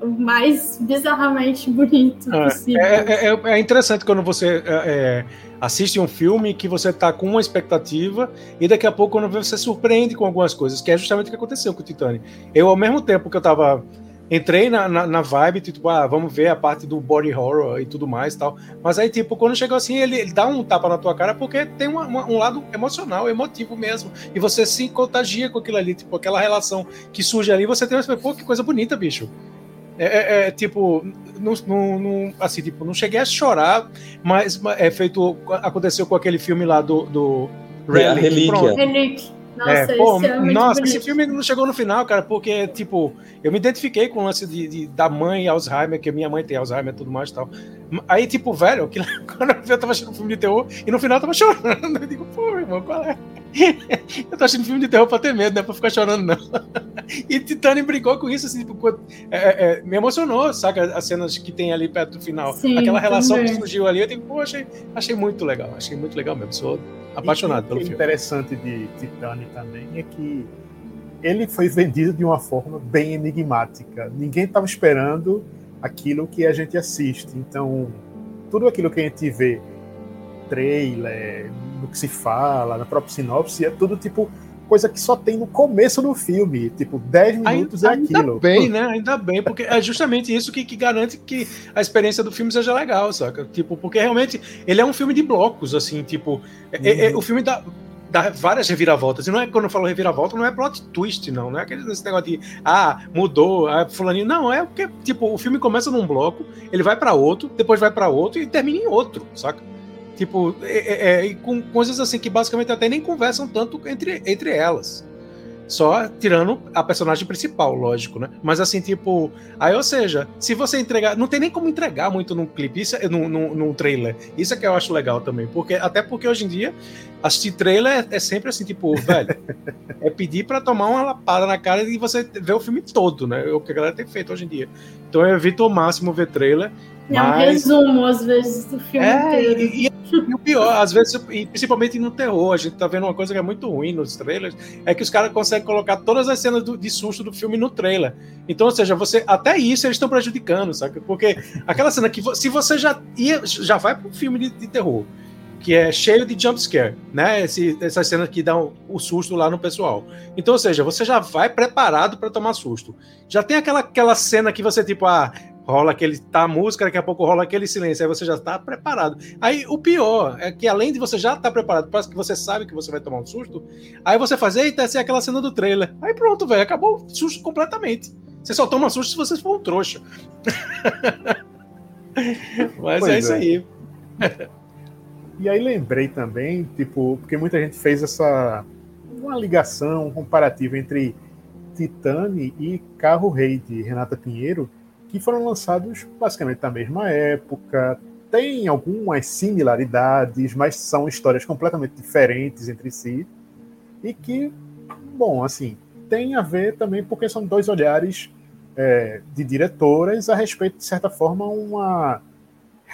o mais bizarramente bonito é, possível. É, é, é interessante quando você é, é assiste um filme que você tá com uma expectativa e daqui a pouco quando você surpreende com algumas coisas, que é justamente o que aconteceu com o Titanic. Eu, ao mesmo tempo que eu tava entrei na, na, na, vibe, tipo, ah, vamos ver a parte do body horror e tudo mais tal. Mas aí, tipo, quando chegou assim, ele, ele dá um tapa na tua cara porque tem uma, uma, um lado emocional, emotivo mesmo. E você se contagia com aquilo ali, tipo, aquela relação que surge ali, você tem uma pô, que coisa bonita, bicho. É, é, é, tipo, não, não, não, assim, tipo, não cheguei a chorar, mas é feito. Aconteceu com aquele filme lá do. do Relic. Relic. Nossa, é, pô, é nossa esse filme não chegou no final, cara, porque, tipo, eu me identifiquei com o lance de, de, da mãe Alzheimer, que minha mãe tem Alzheimer e tudo mais e tal. Aí, tipo, velho, que, quando eu tava assistindo um filme de terror e no final eu tava chorando. Eu digo, pô, irmão, qual é? eu tô assistindo filme de terror pra ter medo, não é pra ficar chorando, não. e Titani brincou com isso, assim, tipo, é, é, me emocionou, saca? As cenas que tem ali perto do final. Sim, Aquela relação também. que surgiu ali, eu digo, pô, achei, achei muito legal, achei muito legal mesmo. Sou apaixonado e, pelo filme. O interessante de Titani também é que ele foi vendido de uma forma bem enigmática. Ninguém estava esperando aquilo que a gente assiste. Então, tudo aquilo que a gente vê, trailer, no que se fala, na própria sinopse, é tudo tipo coisa que só tem no começo do filme, tipo 10 minutos ainda, é aquilo. Ainda bem, né? Ainda bem, porque é justamente isso que, que garante que a experiência do filme seja legal, saca? Tipo, porque realmente ele é um filme de blocos, assim, tipo, é, é, é uhum. o filme dá, dá várias reviravoltas. E não é quando eu falo reviravolta, não é plot twist, não. Não é aquele esse negócio de ah, mudou, ah, fulaninho. Não, é porque, tipo, o filme começa num bloco, ele vai para outro, depois vai para outro e termina em outro, saca? Tipo, é, é, é, com coisas assim que basicamente até nem conversam tanto entre, entre elas. Só tirando a personagem principal, lógico, né? Mas assim, tipo. Aí, ou seja, se você entregar. Não tem nem como entregar muito num clipe, isso é, num, num, num trailer. Isso é que eu acho legal também. porque Até porque hoje em dia, assistir trailer é, é sempre assim, tipo, velho. é pedir para tomar uma lapada na cara e você ver o filme todo, né? É o que a galera tem feito hoje em dia. Então eu evito ao máximo ver trailer. É um resumo, às vezes, do filme é, inteiro. E, e E o pior, às vezes, e principalmente no terror, a gente tá vendo uma coisa que é muito ruim nos trailers, é que os caras conseguem colocar todas as cenas do, de susto do filme no trailer. Então, ou seja, você até isso eles estão prejudicando, sabe? Porque aquela cena que se você já ia, já vai para um filme de, de, terror, que é cheio de jump scare, né? Esse, essas cenas que dão o susto lá no pessoal. Então, ou seja, você já vai preparado para tomar susto. Já tem aquela, aquela cena que você tipo, ah, rola aquele tá a música, daqui a pouco rola aquele silêncio, aí você já está preparado. Aí o pior é que além de você já estar tá preparado, parece que você sabe que você vai tomar um susto, aí você faz, eita, essa é aquela cena do trailer. Aí pronto, velho, acabou o susto completamente. Você só toma susto se você for um trouxa. Mas pois é isso é. aí. e aí lembrei também, tipo, porque muita gente fez essa uma ligação comparativa entre Titane e Carro Rei de Renata Pinheiro, que foram lançados basicamente na mesma época, tem algumas similaridades, mas são histórias completamente diferentes entre si e que, bom, assim, tem a ver também porque são dois olhares é, de diretoras a respeito, de certa forma, uma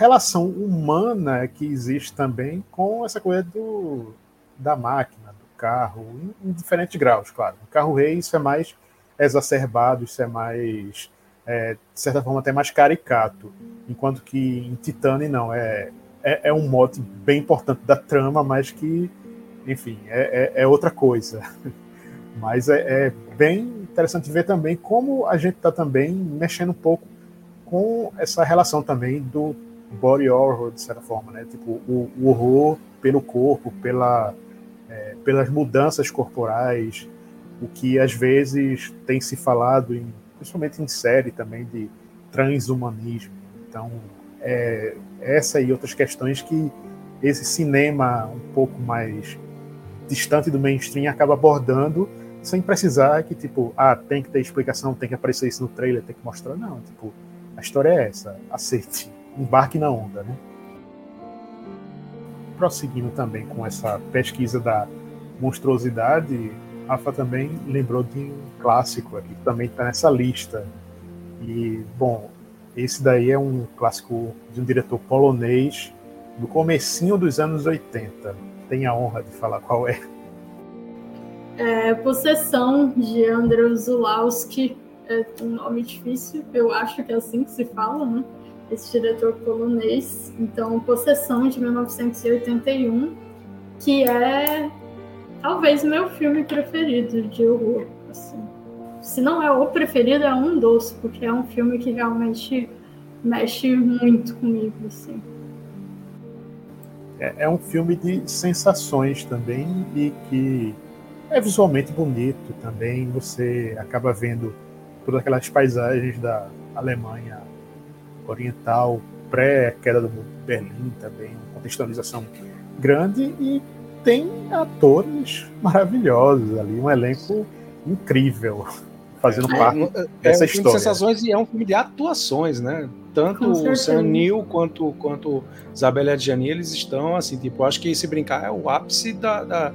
relação humana que existe também com essa coisa do, da máquina, do carro, em, em diferentes graus, claro. No carro rei isso é mais exacerbado, isso é mais é, de certa forma até mais caricato, enquanto que em Titane não, é, é, é um mote bem importante da trama, mas que, enfim, é, é, é outra coisa. Mas é, é, bem interessante ver também como a gente está também mexendo um pouco com essa relação também do body horror, de certa forma, né? Tipo, o, o horror pelo corpo, pela, é, pelas mudanças corporais, o que às vezes tem se falado em principalmente em série também de transhumanismo. Então, é, essa e outras questões que esse cinema um pouco mais distante do mainstream acaba abordando sem precisar que, tipo, ah, tem que ter explicação, tem que aparecer isso no trailer, tem que mostrar. Não, tipo, a história é essa, aceite, embarque na onda, né? Prosseguindo também com essa pesquisa da monstruosidade, Rafa também lembrou de um clássico aqui, que também está nessa lista. E, bom, esse daí é um clássico de um diretor polonês do comecinho dos anos 80. Tem a honra de falar qual é. É Possessão, de Andrzej Zulawski. É um nome difícil, eu acho que é assim que se fala, né? Esse diretor polonês. Então, Possessão, de 1981, que é talvez meu filme preferido de horror. Assim. Se não é o preferido, é um dos, porque é um filme que realmente mexe muito comigo. Assim. É, é um filme de sensações também e que é visualmente bonito também. Você acaba vendo todas aquelas paisagens da Alemanha oriental, pré-queda do Berlim também, contextualização grande e tem atores maravilhosos ali, um elenco incrível fazendo é, parte é, dessa é um história. de sensações e é um filme de atuações, né? Tanto o Sam Neill quanto, quanto Isabelle Adjani, eles estão, assim, tipo, acho que se brincar é o ápice da, da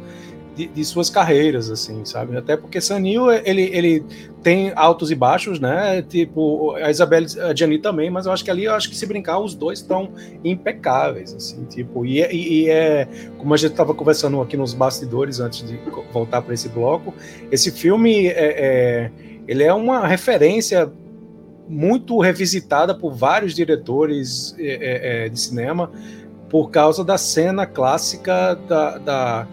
de, de, suas carreiras, assim, sabe? Até porque Sanil, ele, ele tem altos e baixos, né? Tipo, a Isabelle Gianni também, mas eu acho que ali, eu acho que se brincar, os dois estão impecáveis, assim, tipo, e, e, e é, como a gente estava conversando aqui nos bastidores antes de voltar para esse bloco, esse filme, é, é, ele é uma referência muito revisitada por vários diretores é, é, é de cinema, por causa da cena clássica da, da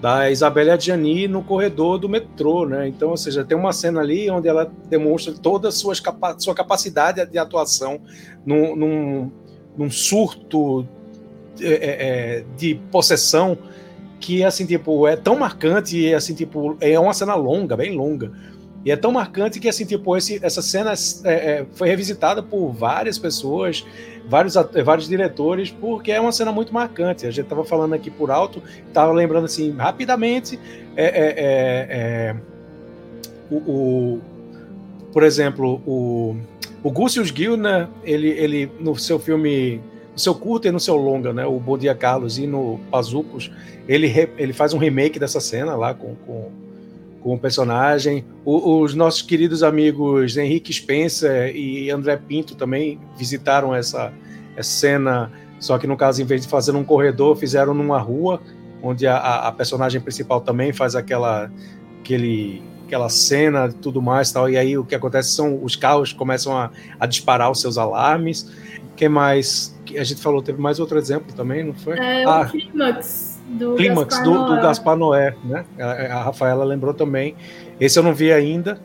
da Isabelle Adjani no corredor do metrô, né? Então, ou seja, tem uma cena ali onde ela demonstra toda a suas capa sua capacidade de atuação num, num, num surto é, é, é, de possessão que, assim, tipo, é tão marcante e, assim, tipo, é uma cena longa, bem longa, e é tão marcante que, assim, tipo, esse, essa cena é, é, foi revisitada por várias pessoas, vários, vários diretores, porque é uma cena muito marcante. A gente estava falando aqui por alto, estava lembrando, assim, rapidamente, é, é, é, é o, o, por exemplo, o, o Gúcio Gilner, ele, ele, no seu filme no seu curto e no seu longa, né? O Bom Dia Carlos e no Pazucos, ele, ele faz um remake dessa cena lá com, com com o personagem. O, os nossos queridos amigos Henrique Spencer e André Pinto também visitaram essa, essa cena Só que no caso, em vez de fazer num corredor, fizeram numa rua, onde a, a personagem principal também faz aquela, aquele, aquela cena e tudo mais tal. E aí o que acontece são os carros começam a, a disparar os seus alarmes. que mais? A gente falou, teve mais outro exemplo também, não foi? É ah, o Clímax do Clímax Gaspar do, do Gaspar Noé, né? A, a Rafaela lembrou também. Esse eu não vi ainda,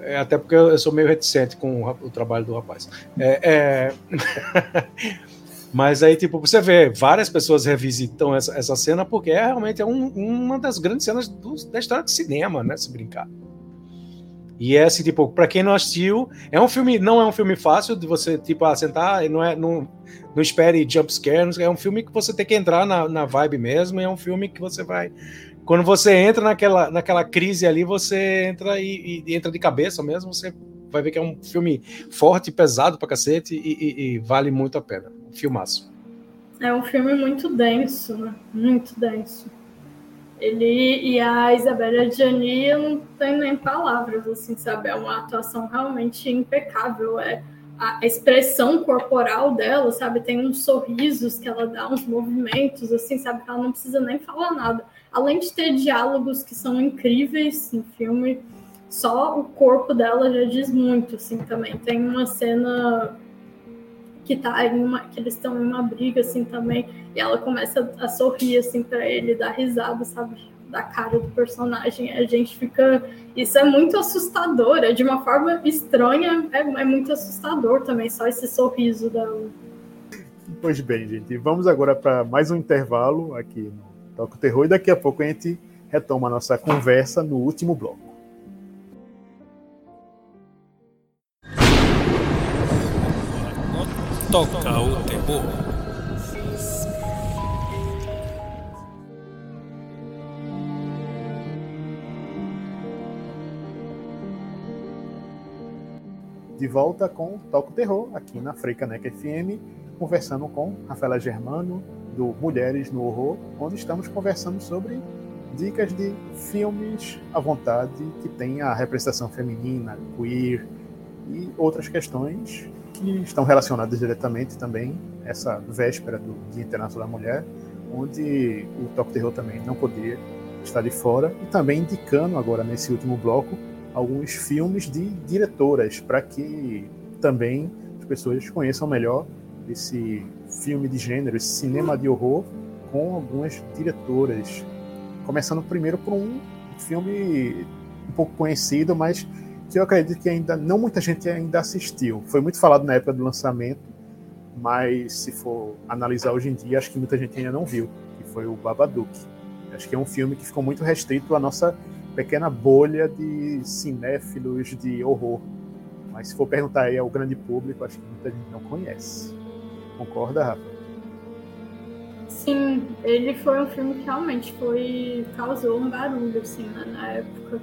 é, até porque eu sou meio reticente com o, o trabalho do rapaz. É, é... Mas aí, tipo, você vê, várias pessoas revisitam essa, essa cena porque é realmente é um, uma das grandes cenas do, da história do cinema, né? Se brincar. E é assim, tipo, pra quem não assistiu, é um filme, não é um filme fácil de você, tipo, assentar, não é, não, não espere jump scare, é um filme que você tem que entrar na, na vibe mesmo, é um filme que você vai. Quando você entra naquela, naquela crise ali, você entra e, e entra de cabeça mesmo, você vai ver que é um filme forte, pesado pra cacete e, e, e vale muito a pena. Filmaço. É um filme muito denso, né? Muito denso. Ele e a Isabela Gianni, eu não tenho nem palavras, assim, sabe? É uma atuação realmente impecável. É a expressão corporal dela, sabe? Tem uns sorrisos que ela dá, uns movimentos, assim, sabe? Que ela não precisa nem falar nada. Além de ter diálogos que são incríveis no filme, só o corpo dela já diz muito, assim, também. Tem uma cena que tá em uma, que eles estão em uma briga assim também, e ela começa a sorrir assim para ele, dar risada, sabe, da cara do personagem. A gente fica, isso é muito assustador, é de uma forma estranha, é, é muito assustador também, só esse sorriso dela. Pois bem, gente, vamos agora para mais um intervalo aqui no o Terror e daqui a pouco a gente retoma a nossa conversa no último bloco. Toca o terror. De volta com Toca o Terror, aqui na Freicaneca FM, conversando com Rafaela Germano, do Mulheres no Horror, onde estamos conversando sobre dicas de filmes à vontade que tem a representação feminina, queer e outras questões que estão relacionadas diretamente também essa véspera do Dia Internacional da Mulher, onde o Toque Terror também não poderia estar de fora, e também indicando agora nesse último bloco alguns filmes de diretoras, para que também as pessoas conheçam melhor esse filme de gênero, esse cinema de horror, com algumas diretoras. Começando primeiro por um filme um pouco conhecido, mas que eu acredito que ainda não muita gente ainda assistiu. Foi muito falado na época do lançamento, mas se for analisar hoje em dia, acho que muita gente ainda não viu, que foi o Babadook. Acho que é um filme que ficou muito restrito à nossa pequena bolha de cinéfilos de horror. Mas se for perguntar aí ao grande público, acho que muita gente não conhece. Concorda, Rafa? Sim, ele foi um filme que realmente foi causou um barulho assim né, na época.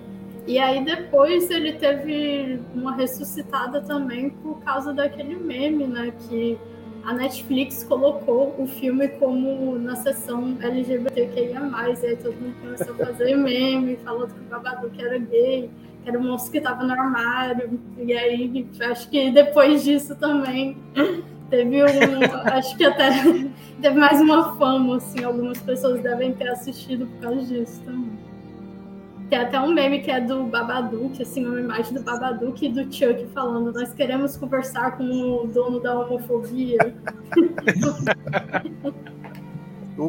E aí depois ele teve uma ressuscitada também por causa daquele meme, né? Que a Netflix colocou o filme como na seção LGBTQIA+, e aí todo mundo começou a fazer meme, falando que o Babadook era gay, que era um monstro que tava no armário, e aí acho que depois disso também teve um, acho que até teve mais uma fama, assim, algumas pessoas devem ter assistido por causa disso também. Tem até um meme que é do Babadook, assim, uma imagem do Babadook e do Chuck falando: Nós queremos conversar com o dono da homofobia.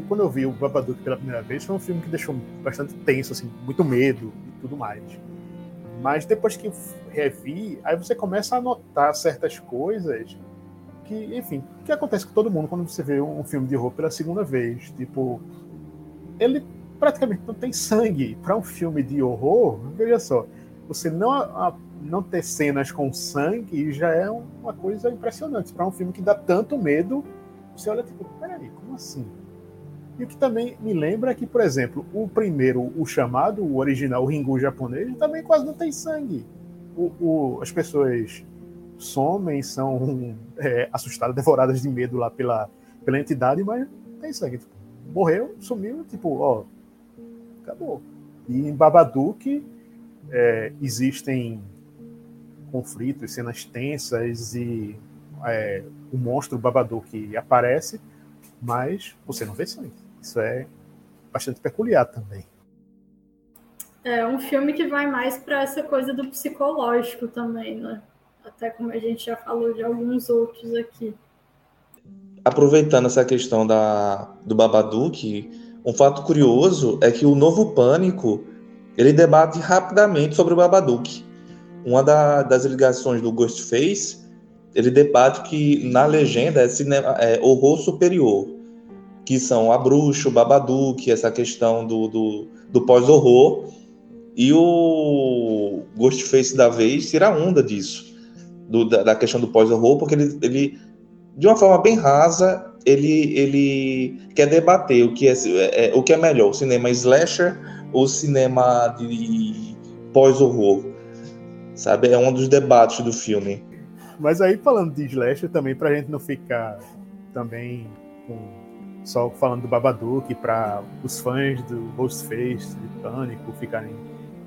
quando eu vi o Babadook pela primeira vez, foi um filme que deixou bastante tenso, assim, muito medo e tudo mais. Mas depois que revi, aí você começa a notar certas coisas que, enfim, que acontece com todo mundo quando você vê um filme de horror pela segunda vez. Tipo, ele praticamente não tem sangue para um filme de horror. Veja só, você não, a, não ter cenas com sangue já é uma coisa impressionante. Para um filme que dá tanto medo, você olha tipo, peraí, como assim? E o que também me lembra é que, por exemplo, o primeiro, o chamado, o original, o Ringu japonês, também quase não tem sangue. O, o, as pessoas somem, são é, assustadas, devoradas de medo lá pela, pela entidade, mas não tem sangue. Tipo, morreu, sumiu, tipo, ó, acabou. E em Babadook é, existem conflitos, cenas tensas e é, o monstro Babadook aparece, mas você não vê sangue. Isso é bastante peculiar também. É um filme que vai mais para essa coisa do psicológico também, né? Até como a gente já falou de alguns outros aqui. Aproveitando essa questão da, do Babadook, um fato curioso é que o novo Pânico ele debate rapidamente sobre o Babadook. Uma da, das ligações do Ghostface, ele debate que na legenda é, cinema, é horror superior, que são a bruxa, o Babadook, essa questão do, do, do pós-horror, e o Ghostface da vez tira onda disso, do, da, da, questão do pós-horror, porque ele, ele, de uma forma bem rasa, ele, ele quer debater o que é, é, o que é melhor, o cinema slasher ou o cinema de pós-horror. Sabe? É um dos debates do filme. Mas aí, falando de slasher, também, pra gente não ficar também com, só falando do Babadook, para os fãs do Ghostface, de Pânico, ficarem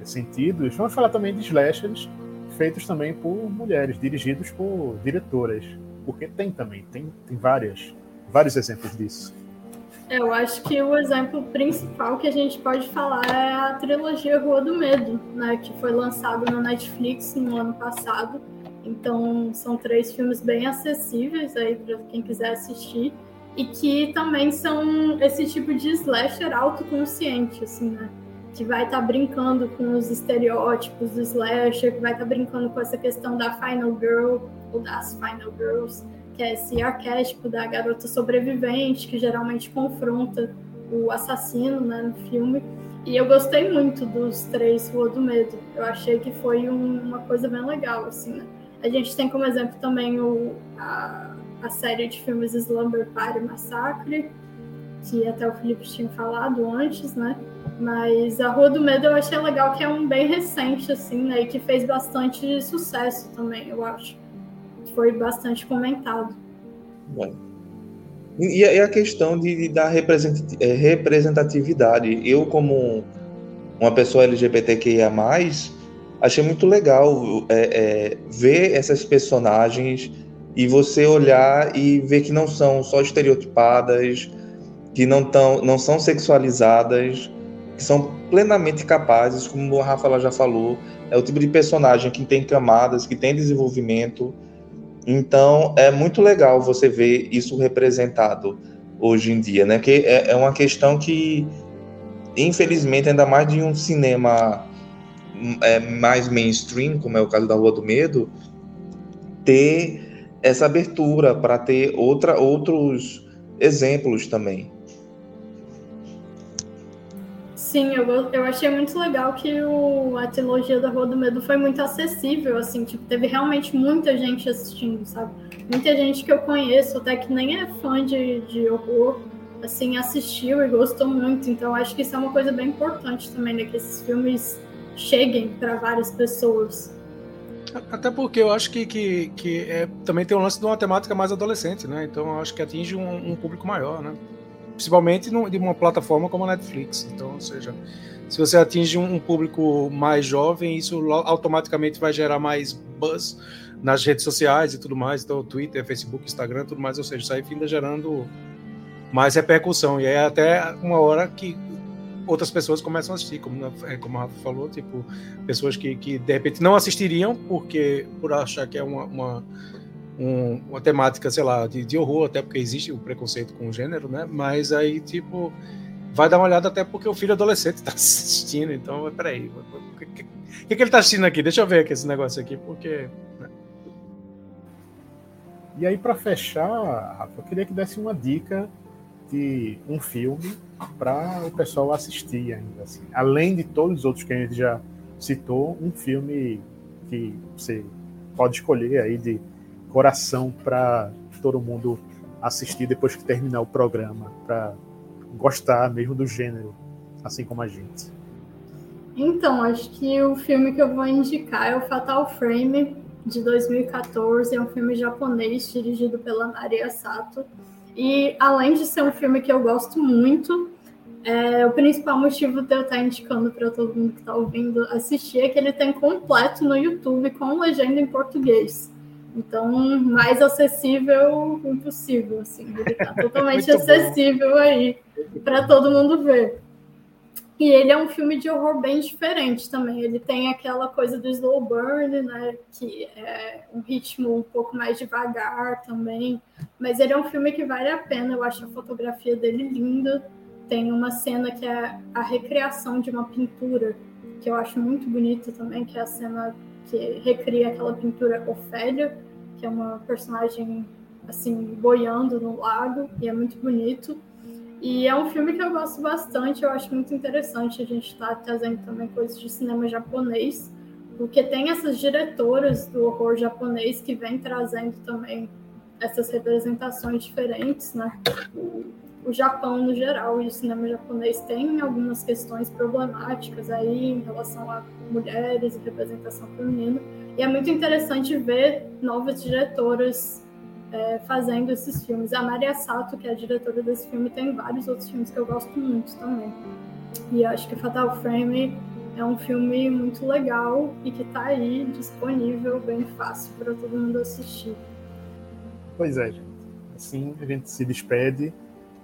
sentidos, vamos falar também de slashers feitos também por mulheres, dirigidos por diretoras. Porque tem também, tem, tem várias vários exemplos disso. Eu acho que o exemplo principal que a gente pode falar é a trilogia Rua do Medo, né, que foi lançado na Netflix no ano passado. Então, são três filmes bem acessíveis aí para quem quiser assistir e que também são esse tipo de slasher autoconsciente, assim, né? Que vai estar tá brincando com os estereótipos do slasher, que vai estar tá brincando com essa questão da final girl ou das final girls que é esse arquétipo da garota sobrevivente, que geralmente confronta o assassino né, no filme. E eu gostei muito dos três Rua do Medo. Eu achei que foi um, uma coisa bem legal, assim, né? A gente tem como exemplo também o, a, a série de filmes Slumber Party Massacre, que até o Felipe tinha falado antes, né? Mas a Rua do Medo eu achei legal que é um bem recente, assim, né? E que fez bastante sucesso também, eu acho foi bastante comentado. Bom. E, a questão de, de da é, representatividade. Eu, como uma pessoa LGBTQIA, achei muito legal é, é, ver essas personagens e você olhar e ver que não são só estereotipadas, que não, tão, não são sexualizadas, que são plenamente capazes, como a Rafa já falou, é o tipo de personagem que tem camadas, que tem desenvolvimento, então, é muito legal você ver isso representado hoje em dia, né? Que é, é uma questão que, infelizmente, ainda mais de um cinema é, mais mainstream, como é o caso da Rua do Medo, ter essa abertura para ter outra, outros exemplos também. Sim, eu, eu achei muito legal que o, a trilogia da Rua do Medo foi muito acessível, assim, tipo, teve realmente muita gente assistindo, sabe? Muita gente que eu conheço, até que nem é fã de, de horror, assim, assistiu e gostou muito. Então, acho que isso é uma coisa bem importante também, né? Que esses filmes cheguem para várias pessoas. Até porque eu acho que, que, que é, também tem um lance de uma temática mais adolescente, né? Então eu acho que atinge um, um público maior, né? Principalmente de uma plataforma como a Netflix. Então, ou seja, se você atinge um, público mais jovem, isso automaticamente vai gerar mais buzz nas redes sociais e tudo mais, então Twitter, Facebook, Instagram, tudo mais, ou seja, isso aí finda gerando mais repercussão. E aí até uma hora que outras pessoas começam a assistir, como, é, como a Rafa falou, tipo, pessoas que, que de repente não assistiriam porque por achar que é uma, uma um, uma temática, sei lá, de, de, horror, até porque existe o preconceito com o gênero, né? Mas aí, tipo, vai dar uma olhada até porque o filho adolescente está assistindo, então, peraí, o que, que, que, ele está assistindo aqui? Deixa eu ver aqui esse negócio aqui, porque... Né? E aí, para fechar, Rafa, eu queria que desse uma dica de um filme para o pessoal assistir ainda, assim. Além de todos os outros que a gente já citou, um filme que você pode escolher aí de coração para todo mundo assistir depois que terminar o programa, para gostar mesmo do gênero, assim como a gente. Então, acho que o filme que eu vou indicar é o Fatal Frame, de 2014. É um filme japonês dirigido pela Maria Sato. E além de ser um filme que eu gosto muito, é, o principal motivo de eu estar indicando para todo mundo que está ouvindo assistir é que ele tem completo no YouTube com legenda em português. Então, mais acessível impossível, assim. Ele tá totalmente acessível aí para todo mundo ver. E ele é um filme de horror bem diferente também. Ele tem aquela coisa do slow burn, né? Que é um ritmo um pouco mais devagar também. Mas ele é um filme que vale a pena. Eu acho a fotografia dele linda. Tem uma cena que é a recriação de uma pintura, que eu acho muito bonita também, que é a cena que recria aquela pintura Ofélia, que é uma personagem assim boiando no lago, e é muito bonito. E é um filme que eu gosto bastante, eu acho muito interessante a gente estar tá trazendo também coisas de cinema japonês, porque tem essas diretoras do horror japonês que vêm trazendo também essas representações diferentes, né? O, Japão no geral e o cinema japonês tem algumas questões problemáticas aí em relação a mulheres e representação feminina. E é muito interessante ver novas diretoras é, fazendo esses filmes. A Maria Sato, que é a diretora desse filme, tem vários outros filmes que eu gosto muito também. E acho que Fatal Frame é um filme muito legal e que está aí disponível, bem fácil para todo mundo assistir. Pois é, gente. Assim a gente se despede,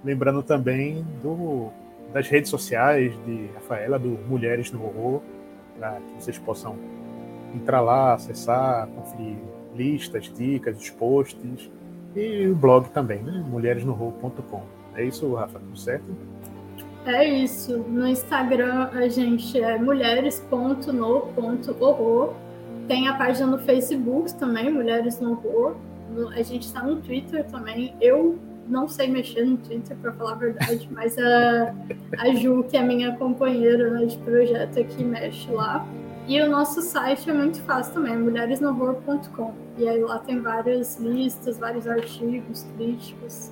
lembrando também do, das redes sociais de Rafaela, do Mulheres no Horror, para que vocês possam entrar lá, acessar, conferir listas, dicas, os posts e o blog também, né? mulheresnorro.com. É isso, Rafa, tudo certo? É isso. No Instagram a gente é mulheres.no.horror. Tem a página no Facebook também, Mulheres no Horror. A gente está no Twitter também. Eu não sei mexer no Twitter, para falar a verdade, mas a, a Ju, que é minha companheira né, de projeto aqui, mexe lá. E o nosso site é muito fácil também, mulheresnohorror.com. E aí lá tem várias listas, vários artigos, críticos.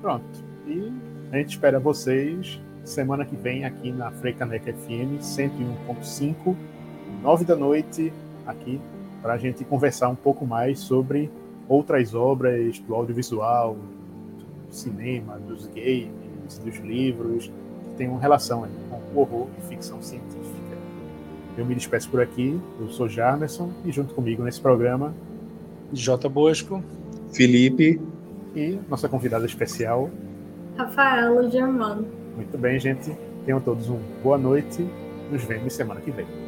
Pronto. E a gente espera vocês semana que vem aqui na Freicaneca FM 101.5, 9 da noite, aqui, para a gente conversar um pouco mais sobre outras obras do audiovisual, do cinema, dos games, dos livros, que tenham relação aí com horror e ficção científica. Eu me despeço por aqui. Eu sou Jarmerson e junto comigo nesse programa, J. Bosco, Felipe e nossa convidada especial, Rafaela Germano. Muito bem, gente. Tenham todos uma boa noite. Nos vemos semana que vem.